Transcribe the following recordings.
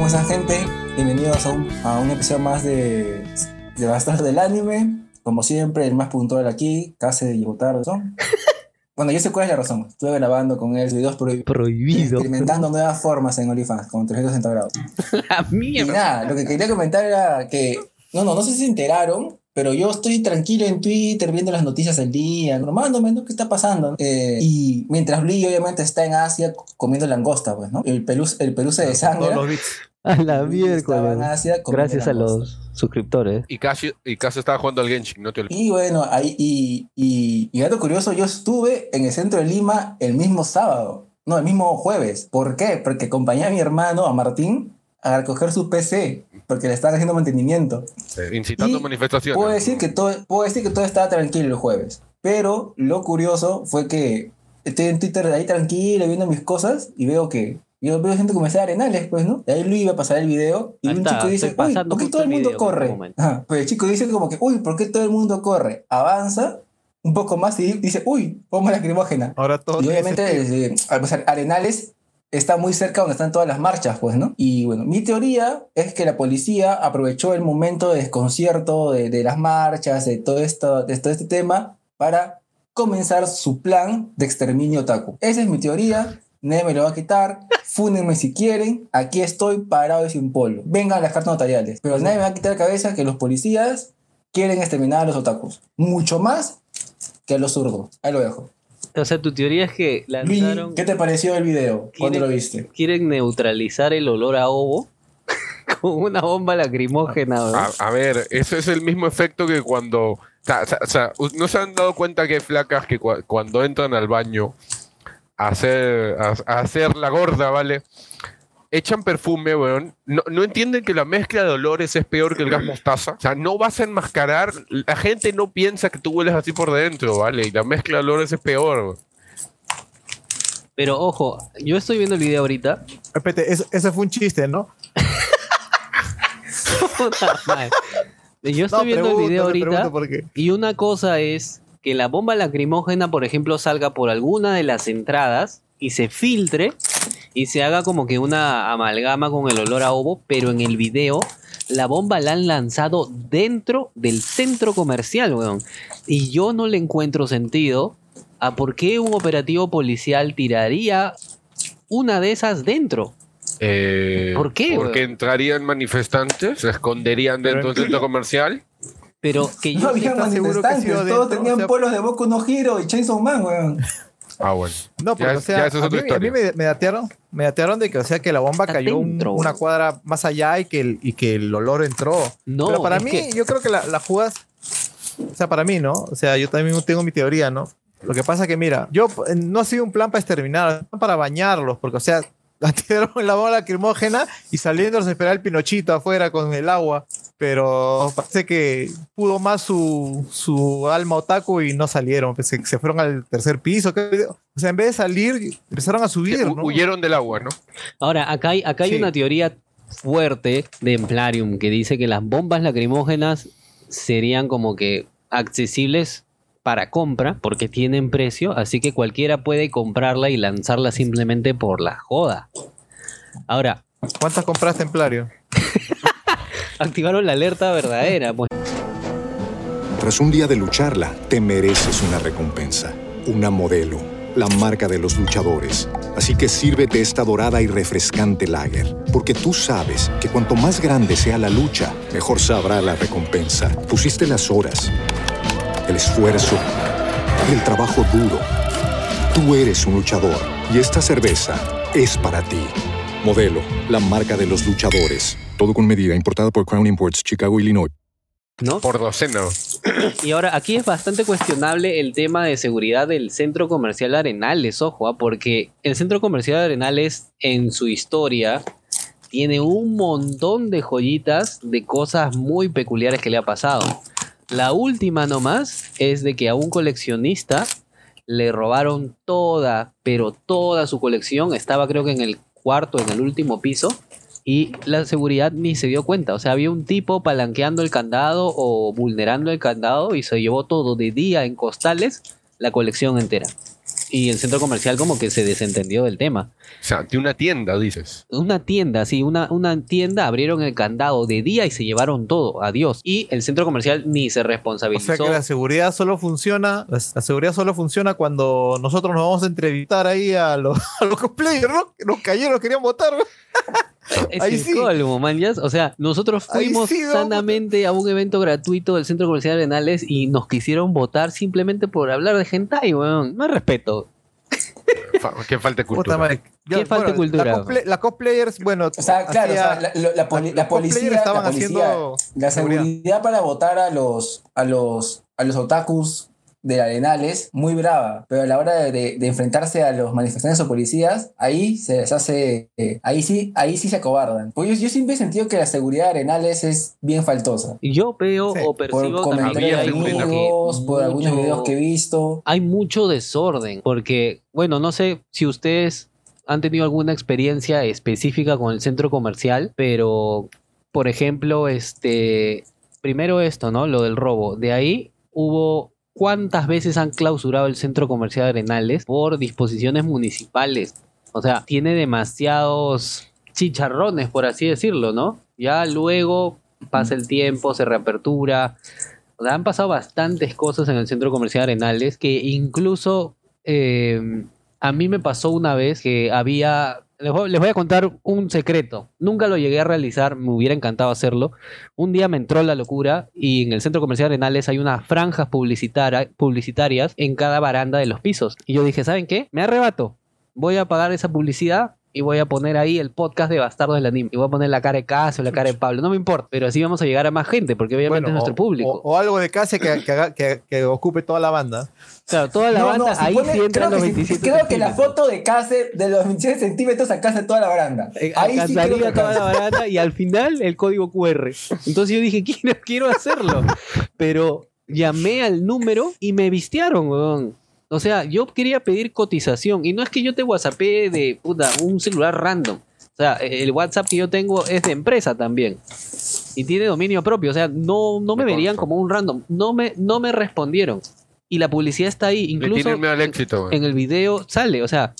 ¿Cómo están, gente? Bienvenidos a un, a un episodio más de, de Bastardos del Anime. Como siempre, el más puntual aquí, casi de Yutar. Bueno, yo sé cuál es la razón. Estuve grabando con él videos prohibidos. Prohibido. Experimentando nuevas formas en OnlyFans con 360 grados. La Y mierda. nada, lo que quería comentar era que. No, no, no sé si se enteraron, pero yo estoy tranquilo en Twitter viendo las noticias del día, informándome ¿no? qué está pasando. Eh, y mientras Blee obviamente está en Asia comiendo langosta, pues, ¿no? El Perú, el Perú se desangra. Todos los bits. A la miércoles. Gracias a los suscriptores. Y casi, y casi estaba jugando al Genshin, no te olvides. Y bueno, ahí, y, y, y dato curioso, yo estuve en el centro de Lima el mismo sábado, no, el mismo jueves. ¿Por qué? Porque acompañé a mi hermano, a Martín, a recoger su PC, porque le estaban haciendo mantenimiento. Eh, incitando Y manifestaciones. Puedo decir, que todo, puedo decir que todo estaba tranquilo el jueves. Pero lo curioso fue que estoy en Twitter ahí tranquilo, viendo mis cosas, y veo que yo veo gente comenzar arenales, pues, ¿no? Y ahí Luis iba a pasar el video, y Ahí un está, chico dice, uy, ¿por qué todo el mundo este corre? Ajá, pues el chico dice como que, uy, ¿por qué todo el mundo corre? Avanza un poco más y dice, uy, bomba lacrimógena. Ahora todo Y obviamente desde, al pasar Arenales está muy cerca donde están todas las marchas, pues, ¿no? Y bueno, mi teoría es que la policía aprovechó el momento de desconcierto de, de las marchas, de todo, esto, de todo este tema, para comenzar su plan de exterminio otaku. Esa es mi teoría. Nadie me lo va a quitar. Fúnenme si quieren. Aquí estoy parado y sin polo. Vengan las cartas notariales. Pero nadie me va a quitar la cabeza que los policías quieren exterminar a los otakus. Mucho más que a los zurdos. Ahí lo dejo. O sea, tu teoría es que lanzaron. ¿qué te pareció el video cuando ¿Quieren- lo viste? Quieren neutralizar el olor a ovo con una bomba lacrimógena, ¿no? A, a ver, ese es el mismo efecto que cuando. O sea, o ¿no se han dado cuenta que hay flacas que cua- cuando entran al baño a hacer, a, a hacer la gorda, ¿vale? Echan perfume, weón. No, no entienden que la mezcla de olores es peor que el gas mostaza. O sea, no vas a enmascarar. La gente no piensa que tú hueles así por dentro, ¿vale? Y la mezcla de olores es peor, weón. Pero ojo, yo estoy viendo el video ahorita. Espérate, eso- ese fue un chiste, ¿no? Puta madre. Yo estoy No, viendo el video ahorita. Y una cosa es que la bomba lacrimógena, por ejemplo, salga por alguna de las entradas y se filtre y se haga como que una amalgama con el olor a ovo, pero en el video la bomba la han lanzado dentro del centro comercial, weón. Y yo no le encuentro sentido a por qué un operativo policial tiraría una de esas dentro. Eh, ¿Por qué, Porque weón? entrarían manifestantes, se esconderían dentro del centro comercial. Pero que yo No había ¿estás seguro que ha manifestantes, todos tenían O sea- polos de Boku no Hero y Chainsaw Man, weón. Ah, bueno. No, Ya o es- sea, ya eso es a, otra mí, a mí me, me datearon, me datearon de que, o sea, que la bomba cayó un- una cuadra más allá y que el, y que el olor entró. No, Pero para es mí, que- yo creo que la, la jugas, o sea, para mí, ¿no? O sea, yo también tengo mi teoría, ¿no? Lo que pasa que, mira, yo eh, no ha sido un plan para exterminar, para bañarlos, porque, o sea, tiraron en la bomba lacrimógena y saliendo se esperaba el pinochito afuera con el agua. pero parece que pudo más su, su alma otaku y no salieron, pues, se, se fueron al tercer piso. O sea, en vez de salir, empezaron a subir. ¿no? Huyeron del agua, ¿no? Ahora, acá hay, acá hay Sí. una teoría fuerte de Emplarium que dice que las bombas lacrimógenas serían como que accesibles para compra porque tienen precio, así que cualquiera puede comprarla y lanzarla simplemente por la joda. Ahora, ¿Cuántas compraste, Templario? activaron la alerta verdadera, pues. Tras un día de lucharla, te mereces una recompensa, una modelo, la marca de los luchadores. Así que sírvete esta dorada y refrescante lager, porque tú sabes que cuanto más grande sea la lucha, mejor sabrá la recompensa. Pusiste las horas, el esfuerzo, el trabajo duro. Tú eres un luchador y esta cerveza es para ti. Modelo, la marca de los luchadores. Todo con medida, importada por Crown Imports, Chicago, Illinois. ¿no? Por docena. Y ahora, aquí es bastante cuestionable el tema de seguridad del centro comercial Arenales, ojo, ah, porque el centro comercial Arenales en su historia tiene un montón de joyitas de cosas muy peculiares que le ha pasado. La última nomás es de que a un coleccionista le robaron toda, pero toda su colección, estaba creo que en el cuarto, en el último piso, y la seguridad ni se dio cuenta. O sea, había un tipo palanqueando el candado o vulnerando el candado y se llevó todo de día en costales, la colección entera. Y el centro comercial como que se desentendió del tema. O sea, de una tienda, dices. Una tienda, sí, una, una tienda abrieron el candado de día y se llevaron todo, adiós. Y el centro comercial ni se O responsabilizó. sea que la seguridad solo funciona, la la seguridad solo funciona cuando nosotros nos vamos a entrevistar ahí a los, a los cosplayers, ¿no? Que nos cayeron, nos querían votar. Es Ahí el sí. colmo, man, ya. O sea, nosotros fuimos sí, sanamente a un evento gratuito del Centro Comercial Arenales y nos quisieron votar simplemente por hablar de hentai, weón. No hay respeto. Que falta de Puta cultura. ¿Qué falta de cultura? La, cosplay- la cosplayers, bueno, O sea, claro, o sea, hacía- la, poli- policía, estaban la, policía haciendo la seguridad para votar a los, a los, a los otakus de Arenales, muy brava, pero a la hora de, de- de enfrentarse a los manifestantes o policías, ahí se les hace, eh, ahí sí, ahí sí se acobardan. Pues yo, yo siempre he sentido que la seguridad de Arenales es bien faltosa. Y Yo veo Sí, o Por percibo también de hay amigos, por algunos mucho- videos que he visto. hay mucho desorden, porque, bueno, no sé si ustedes han tenido alguna experiencia específica con el centro comercial, pero, por ejemplo, este, primero esto, ¿no? Lo del robo. De ahí hubo, ¿cuántas veces han clausurado el centro comercial de Arenales por disposiciones municipales? O sea, tiene demasiados chicharrones, por así decirlo, ¿no? Ya luego pasa el tiempo, se reapertura, o sea, han pasado bastantes cosas en el centro comercial Arenales que incluso eh, a mí me pasó una vez que había... Les voy, a contar un secreto. Nunca lo llegué a realizar, me hubiera encantado hacerlo. Un día me entró la locura y en el centro comercial Arenales hay unas franjas publicitarias en cada baranda de los pisos. Y yo dije, ¿saben qué? Me arrebato. Voy a pagar esa publicidad y voy a poner ahí el podcast de Bastardos del Anime. Y voy a poner la cara de Casio, la cara de Pablo. No me importa. Pero así vamos a llegar a más gente porque obviamente bueno, es nuestro o- público. O, o algo de casa que, que, que- que ocupe toda la banda. Claro, toda la No, banda, no, si ahí pone- sí entran creo los que si- 27 Creo que la foto de Case de los 27 centímetros acá toda la baranda. Eh, Ahí sí creo toda la alcanza. barata y al final el código QR. Entonces yo dije, quiero, quiero hacerlo. Pero llamé al número y me vistearon, weón. O sea, yo quería pedir cotización y no es que yo te whatsappé de puta, un celular random. O sea, el WhatsApp que yo tengo es de empresa también. Y tiene dominio propio. O sea, no, no me Me verían como un random. No me, no me respondieron. Y la publicidad está ahí. Incluso al éxito, en el video sale, o sea,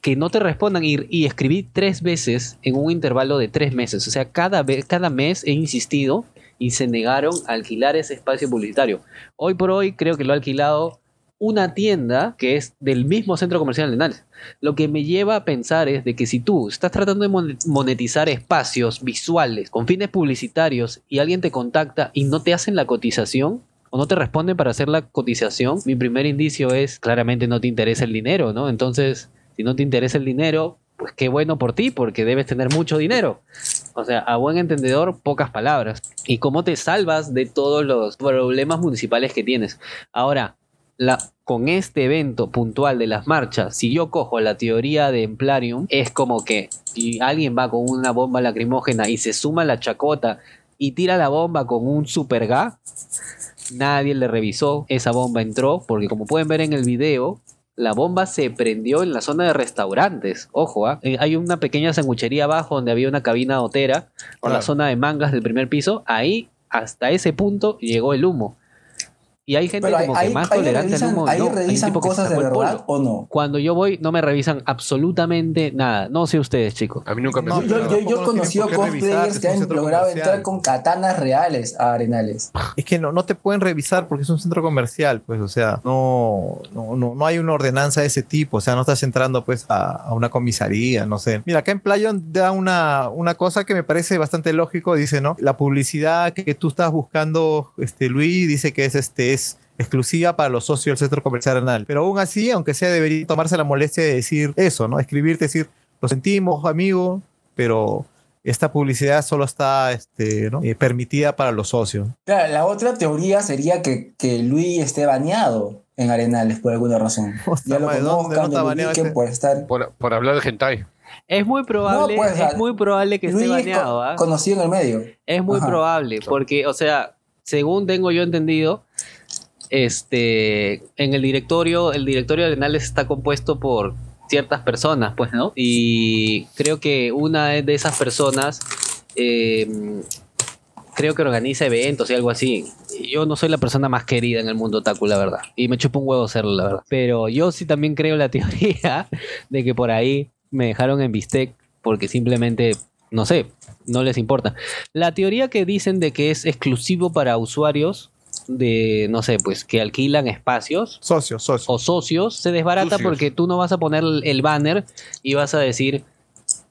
que no te respondan y, y escribí tres veces en un intervalo de tres meses. O sea, cada, vez, cada mes he insistido y se negaron a alquilar ese espacio publicitario. Hoy por hoy creo que lo ha alquilado una tienda que es del mismo centro comercial de Arenales. Lo que me lleva a pensar es de que si tú estás tratando de mon- monetizar espacios visuales con fines publicitarios y alguien te contacta y no te hacen la cotización o no te responden para hacer la cotización, mi primer indicio es claramente no te interesa el dinero, ¿no? Entonces, si no te interesa el dinero, pues qué bueno por ti, porque debes tener mucho dinero. O sea, a buen entendedor, pocas palabras. ¿Y cómo te salvas de todos los problemas municipales que tienes? Ahora, la, con este evento puntual de las marchas, si yo cojo la teoría de Emplarium, es como que si alguien va con una bomba lacrimógena y se suma la chacota y tira la bomba con un super gas. Nadie le revisó, esa bomba entró, porque como pueden ver en el video, la bomba se prendió en la zona de restaurantes. Ojo, ¿ah? Eh, hay una pequeña sanguchería abajo donde había una cabina hotera, o la zona de mangas del primer piso. Ahí, hasta ese punto, llegó el humo. Y hay gente como que más tolerante al revisan, humo. ahí no, revisan tipo que cosas de verdad o no. Cuando yo voy, no me revisan absolutamente nada. No sé ustedes, chicos. A mí nunca me No, Yo, yo, he conocido cosplayers es que han logrado entrar con katanas reales a Arenales. Es que no, no te pueden revisar porque es un centro comercial, pues, o sea, no, no, no, no hay una ordenanza de ese tipo, o sea, no estás entrando pues a, a una comisaría, no sé. Mira, acá en Playon da una, una cosa que me parece bastante lógico, dice, ¿no? La publicidad que, que tú estás buscando, este, Luis, dice que es, este, es exclusiva para los socios del centro comercial Arenal. Pero aún así, aunque sea, debería tomarse la molestia de decir eso, ¿no? Escribirte, decir, lo sentimos, amigo, pero esta publicidad solo está este, ¿no? eh, permitida para los socios. Claro, la otra teoría sería que, que Luis esté baneado en Arenales por alguna razón. Hostia, Ya lo madre, ¿dónde no conozcan, está lo baneado ubiquen ese? por estar... Por, por hablar de hentai. Es muy probable, No, pues, es muy probable que Luis esté es baneado, ¿ah? conocido en el medio. Es muy Ajá. probable, porque, o sea, según tengo yo entendido, este, en el directorio, el directorio de Arenales está compuesto por ciertas personas, pues, ¿no? Y creo que una de esas personas, eh, creo que organiza eventos y algo así. Yo no soy la persona más querida en el mundo otaku, la verdad. Y me chupa un huevo serlo, la verdad. Pero yo sí también creo la teoría de que por ahí me dejaron en bistec porque simplemente, no sé, no les importa. La teoría que dicen de que es exclusivo para usuarios de, no sé, pues que alquilan espacios Socios, socios. o socios se desbarata porque tú no vas a poner el- banner y vas a decir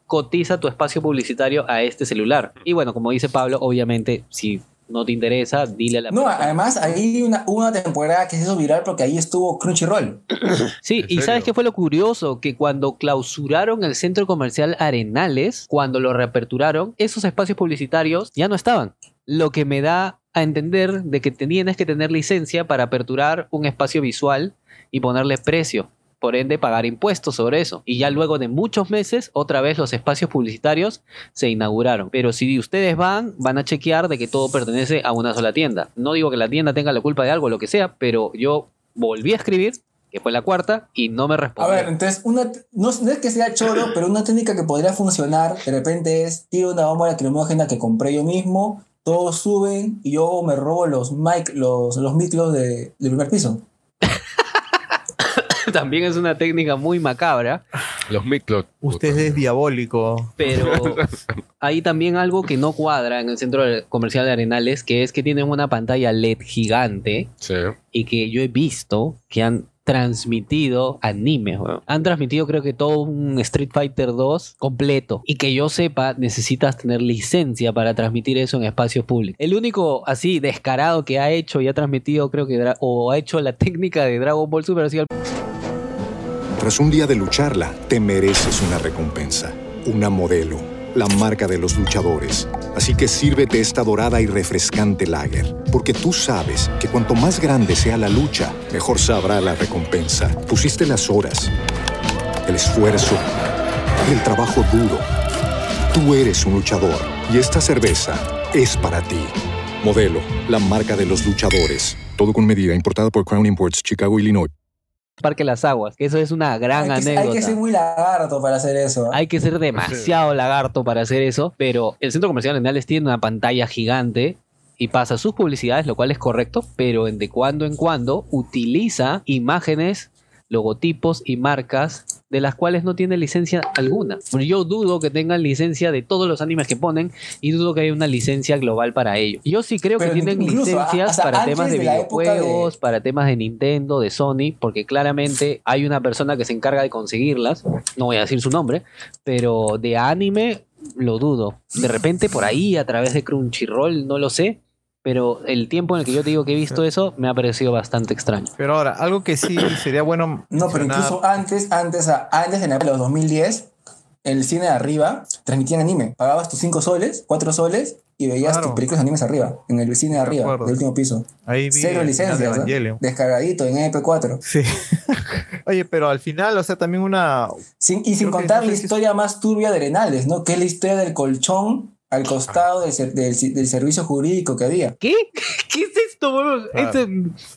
cotiza tu espacio publicitario a este celular. Y bueno, como dice Pablo, obviamente si no te interesa, dile a la No, persona. además ahí una, temporada que se hizo viral porque ahí estuvo Crunchyroll. Sí, ¿En y serio? ¿sabes qué fue lo curioso? Que cuando clausuraron el centro comercial Arenales, cuando lo reaperturaron, esos espacios publicitarios ya no estaban. Lo que me da a entender de que tienes que tener licencia para aperturar un espacio visual y ponerle precio. Por ende, pagar impuestos sobre eso. Y ya luego de muchos meses, otra vez los espacios publicitarios se inauguraron. Pero si ustedes van, van a chequear de que todo pertenece a una sola tienda. No digo que la tienda tenga la culpa de algo, lo que sea, pero yo volví a escribir, que fue la cuarta, y no me A respondió. ver, entonces, una, no, no es que sea choro, pero una técnica que podría funcionar de repente es, tiro una bomba lacrimógena que compré yo mismo, todos suben y yo me robo los mic, los, los micros de, del primer piso. También es una técnica muy macabra, Los miclos. Usted es diabólico. pero hay también algo que no cuadra en el centro comercial de Arenales, que es que tienen una pantalla LED gigante Sí. y que yo he visto que han transmitido anime, weón. Han transmitido creo que todo un Street Fighter 2 completo. Y que yo sepa, necesitas tener licencia para transmitir eso en espacios públicos. El único así descarado que ha hecho y ha transmitido, creo que, o ha hecho la técnica de Dragon Ball Super, sido Tras un día de lucharla, te mereces una recompensa, una modelo, la marca de los luchadores. Así que sírvete esta dorada y refrescante lager, porque tú sabes que cuanto más grande sea la lucha, mejor sabrá la recompensa. Pusiste las horas, el esfuerzo, el trabajo duro. Tú eres un luchador y esta cerveza es para ti. Modelo, la marca de los luchadores. Todo con medida, importada por Crown Imports, Chicago, Illinois. Parque Las Aguas. que Eso es una gran hay, que, hay anécdota. que ser muy lagarto para hacer eso. ¿ah? Hay que ser demasiado lagarto para hacer eso, pero el centro comercial Arenales tiene una pantalla gigante y pasa sus publicidades, lo cual es correcto, pero en de cuando en cuando utiliza imágenes, logotipos y marcas de las cuales no tiene licencia alguna. Yo dudo que tengan licencia de todos los animes que ponen y dudo que haya una licencia global para ello. Yo sí creo Pero que tienen licencias para temas de- videojuegos, para temas de Nintendo, de Sony, porque claramente hay una persona que se encarga de conseguirlas, no voy a decir su nombre, pero de anime lo dudo. De repente por ahí a través de Crunchyroll, no lo sé, pero el tiempo en el que yo te digo que he visto eso me ha parecido bastante extraño. Pero ahora, algo que sí sería bueno. No, pero mencionar- incluso antes, antes, a- antes de los 2010, en el cine de arriba transmitían anime. Pagabas tus 5 soles, 4 soles y veías Claro. tus películas de animes arriba, en el cine de arriba, del último piso. Ahí vi Cero licencias, descargadito en MP4. Sí. Oye, pero al final, o sea, también una. Sin- y sin Creo contar no sé la si historia más turbia de Arenales, ¿no? Que es la historia del colchón al costado del, ser- del, del servicio jurídico que había. ¿Qué? ¿Qué es esto? Ah. Este,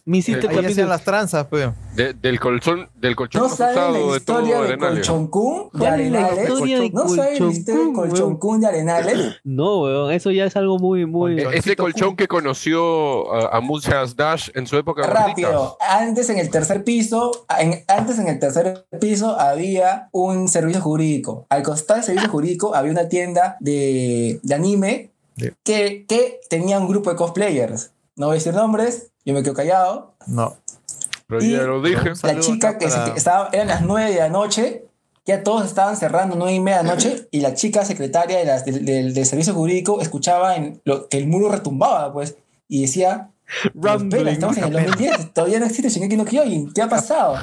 me hiciste Ahí también- hacían las tranzas, pues. De- del colchón, del colchón ¿No saben la de historia de Arenales. Colchoncún de ¿Cuál es la Arenales? historia de ¿No saben la historia de Colchoncún, de Arenales? No, weón, eso ya es algo muy, muy... E- Ese colchón que conoció a, a muchas Dash en su época Rápido, antes en el tercer piso, en- antes en el tercer piso había un servicio jurídico. Al costado del servicio jurídico había una tienda de, de anime De- que, que tenía un grupo de cosplayers. No voy a decir nombres, yo me quedo callado. No. Pero Y- ya lo dije. La chica que, se- para- que estaba, eran las 9 de la noche, ya todos estaban cerrando 9 y media de la noche, y la chica secretaria de del, servicio jurídico escuchaba en lo, que el muro retumbaba, pues, y decía, "Pero espera, estamos en el 2010, todavía no existe Shingeki no Kyojin, ¿qué ha pasado?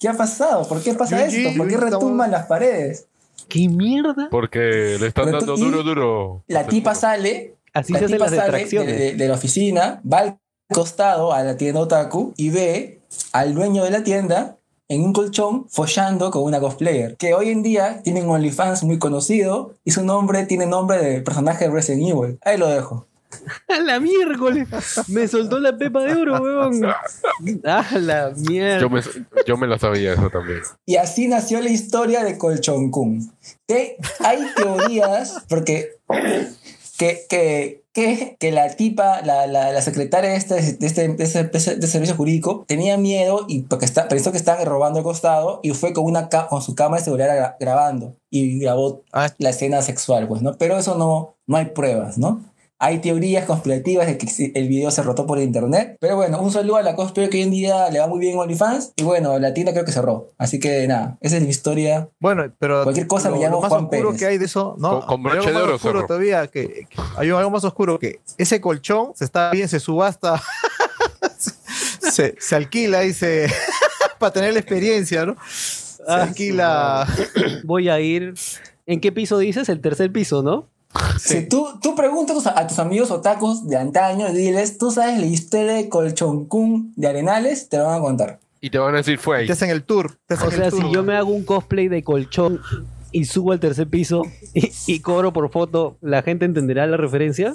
¿Qué ha pasado? ¿Por qué pasa esto? ¿Por qué retumban las paredes? ¿Qué mierda? Porque le están Pero dando duro, duro. La tipa sale Así la se tipa las sale de, de- de la oficina, va al costado a la tienda Otaku y ve al dueño de la tienda en un colchón follando con una cosplayer. Que hoy en día tiene un OnlyFans muy conocido y su nombre tiene nombre de personaje de Resident Evil. Ahí lo dejo. ¡A la miércoles! Me soltó la pepa de oro, weón. ¡A la mierda! Yo me, yo me lo sabía eso también. Y así nació la historia de Colchón Kun. Que hay teorías, porque que, que, que, que la tipa, la, la, la secretaria de este, de, este, de, este, de este- de servicio jurídico, tenía miedo y porque está, pensó que estaban robando al costado y fue con, una con su cámara de seguridad gra- grabando y grabó Ah, la escena sexual, pues, ¿no? Pero eso no, no hay pruebas, ¿no? Hay teorías conspirativas de que el video se rotó por internet. Pero bueno, un saludo a la cosplayer que hoy en día le va muy bien en OnlyFans. Y bueno, la tienda creo que cerró. Así que nada, esa es mi historia. bueno, pero. Cualquier cosa me lo- llamo lo más Juan oscuro Pérez. que hay de eso, ¿no? Con- con hay algo broche de más oro, oscuro Zorro. todavía, que, que hay algo más oscuro que ese colchón se está bien, se subasta, se, se alquila y se. para tener la experiencia, ¿no? Se alquila. Voy a ir... ¿En qué piso dices? El tercer piso, ¿no? Si tú, tú preguntas a tus amigos otakus de antaño, diles, ¿tú sabes la historia de Colchoncún de Arenales? Te lo van a contar. Y te van a decir fue ahí. Te hacen el tour. Te hacen O sea, el tour. si yo me hago un cosplay de colchón y subo al tercer piso y, y cobro por foto, ¿la gente entenderá la referencia?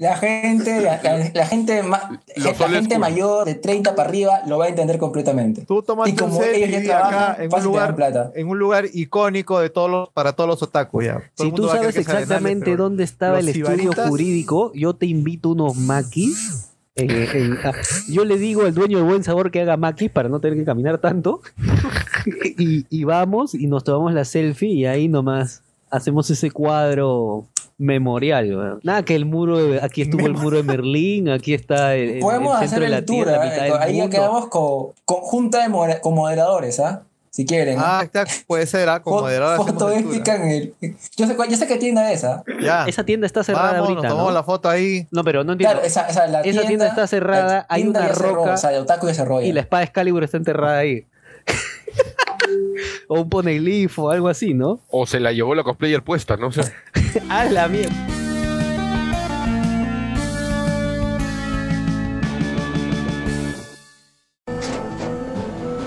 La gente, la, la- la gente, ma- la gente mayor de 30 para arriba lo va a entender completamente. Tú tomas Y como ellos ya trabajan, en un lugar plata. en un lugar icónico de todos los, para todos los otakus ya. Todo Si tú sabes exactamente dónde estaba el estudio jurídico, yo te invito unos maquis. en- en- ah, yo le digo al dueño de buen sabor que haga maquis para no tener que caminar tanto. y, y vamos y nos tomamos la selfie y ahí nomás hacemos ese cuadro memorial. weón. Nada que el muro, de- aquí estuvo el muro de Merlín, aquí está el, el- Podemos el hacer centro de la el tierra, tour, ¿eh? ahí ya quedamos con, con junta de moder- con moderadores, ¿ah? Si quieren. Ah, está, puede ser, ah, como Fo- moderador hacemos foto el tour, épica en el. Yo sé, cuál- yo sé qué tienda es esa. ah. Ya. Esa tienda está cerrada Vamos, nos ahorita, tomamos ¿no? la foto ahí. No, pero no entiendo. Claro, esa, esa, la Esa tienda está cerrada, hay tienda una cerró, roca o sea, de Otaku ya cerró. y la espada Excalibur está enterrada ahí. o un poneglyph o algo así, ¿no? O se la llevó la cosplayer puesta, no sé. ¡A la mierda!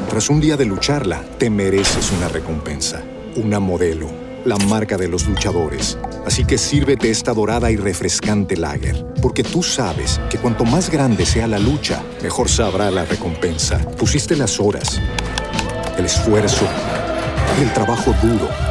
Tras un día de lucharla, te mereces una recompensa, una modelo, la marca de los luchadores. Así que sírvete esta dorada y refrescante lager, porque tú sabes que cuanto más grande sea la lucha, mejor sabrá la recompensa. Pusiste las horas, el esfuerzo, el trabajo duro.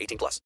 18 plus.